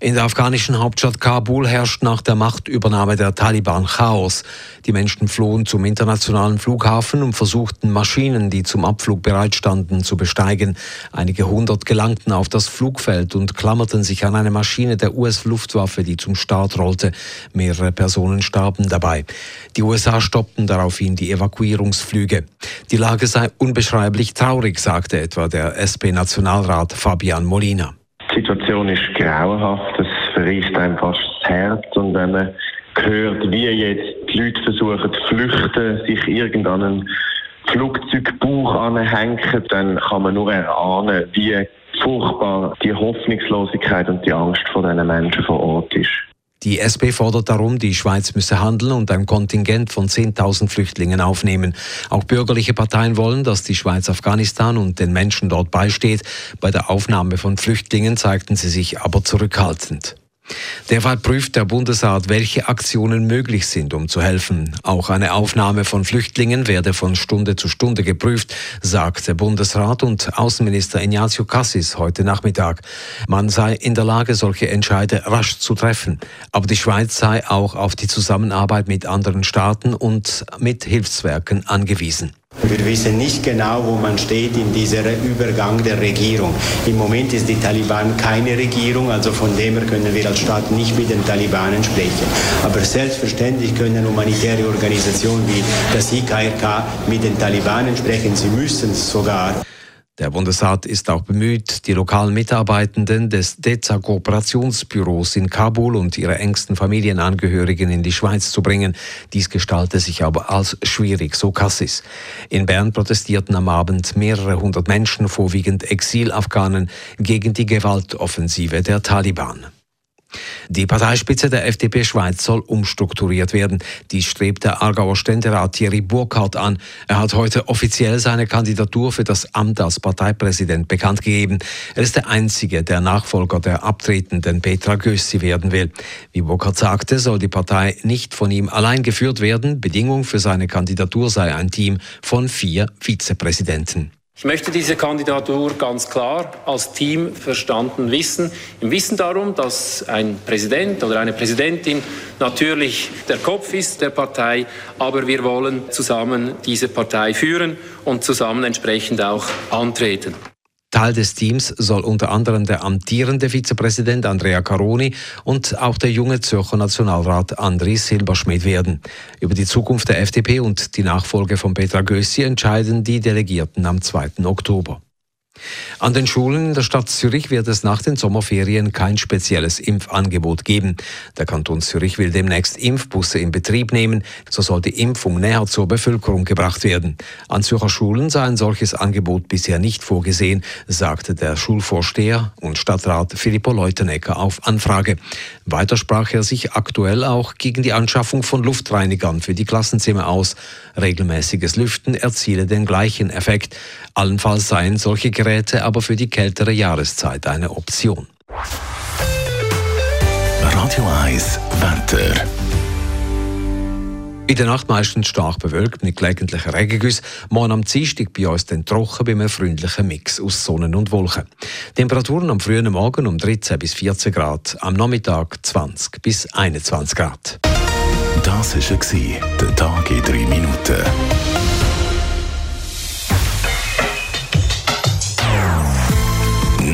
In der afghanischen Hauptstadt Kabul herrscht nach der Machtübernahme der Taliban Chaos. Die Menschen flohen zum internationalen Flughafen und versuchten Maschinen, die zum Abflug bereitstanden, zu besteigen. Einige hundert gelangten auf das Flugfeld und klammerten sich an eine Maschine der US-Luftwaffe, die zum Start rollte. Mehrere Personen starben dabei. Die USA stoppten daraufhin die Evakuierungsflüge. Die Lage sei unbeschreiblich traurig, sagte etwa der SP-Nationalrat Fabian Molina. Die Situation ist grauenhaft, es verriest einem fast das Herz und wenn man hört, wie jetzt die Leute versuchen zu flüchten, sich irgendeinen Flugzeugbauch anhängen, dann kann man nur erahnen, wie furchtbar die Hoffnungslosigkeit und die Angst von diesen Menschen vor Ort ist. Die SP fordert darum, die Schweiz müsse handeln und ein Kontingent von 10.000 Flüchtlingen aufnehmen. Auch bürgerliche Parteien wollen, dass die Schweiz Afghanistan und den Menschen dort beisteht. Bei der Aufnahme von Flüchtlingen zeigten sie sich aber zurückhaltend. Derweil prüft der Bundesrat, welche Aktionen möglich sind, um zu helfen. Auch eine Aufnahme von Flüchtlingen werde von Stunde zu Stunde geprüft, sagt der Bundesrat und Außenminister Ignazio Cassis heute Nachmittag. Man sei in der Lage, solche Entscheide rasch zu treffen. Aber die Schweiz sei auch auf die Zusammenarbeit mit anderen Staaten und mit Hilfswerken angewiesen. Wir wissen nicht genau, wo man steht in dieser Übergang der Regierung. Im Moment ist die Taliban keine Regierung, also von dem her können wir als Staat nicht mit den Talibanen sprechen. Aber selbstverständlich können humanitäre Organisationen wie das IKRK mit den Talibanen sprechen. Sie müssen es sogar. Der Bundesrat ist auch bemüht, die lokalen Mitarbeitenden des DEZA-Kooperationsbüros in Kabul und ihre engsten Familienangehörigen in die Schweiz zu bringen. Dies gestalte sich aber als schwierig, so Cassis. In Bern protestierten am Abend mehrere hundert Menschen, vorwiegend Exilafghanen, gegen die Gewaltoffensive der Taliban. Die Parteispitze der FDP Schweiz soll umstrukturiert werden. Dies strebt der Aargauer Ständerat Thierry Burkhardt an. Er hat heute offiziell seine Kandidatur für das Amt als Parteipräsident bekannt gegeben. Er ist der einzige, der Nachfolger der abtretenden Petra Gössi werden will. Wie Burkhardt sagte, soll die Partei nicht von ihm allein geführt werden. Bedingung für seine Kandidatur sei ein Team von vier Vizepräsidenten. Ich möchte diese Kandidatur ganz klar als Team verstanden wissen, im Wissen darum, dass ein Präsident oder eine Präsidentin natürlich der Kopf ist der Partei, aber wir wollen zusammen diese Partei führen und zusammen entsprechend auch antreten. Teil des Teams soll unter anderem der amtierende Vizepräsident Andrea Caroni und auch der junge Zürcher Nationalrat André Silberschmidt werden. Über die Zukunft der FDP und die Nachfolge von Petra Gössi entscheiden die Delegierten am 2. Oktober. An den Schulen in der Stadt Zürich wird es nach den Sommerferien kein spezielles Impfangebot geben. Der Kanton Zürich will demnächst Impfbusse in Betrieb nehmen. So soll die Impfung näher zur Bevölkerung gebracht werden. An Zürcher Schulen sei ein solches Angebot bisher nicht vorgesehen, sagte der Schulvorsteher und Stadtrat Filippo Leutenegger auf Anfrage. Weiter sprach er sich aktuell auch gegen die Anschaffung von Luftreinigern für die Klassenzimmer aus. Regelmäßiges Lüften erziele den gleichen Effekt. Allenfalls seien solche Geräte aber für die kältere Jahreszeit eine Option. Radio 1 Wetter. In der Nacht meistens stark bewölkt mit gelegentlichen Regengüssen. Morgen am Dienstag bei uns dann trocken bei einem freundlichen Mix aus Sonne und Wolken. Temperaturen am frühen Morgen um 13 bis 14 Grad, am Nachmittag 20 bis 21 Grad. Das war der Tag in 3 Minuten.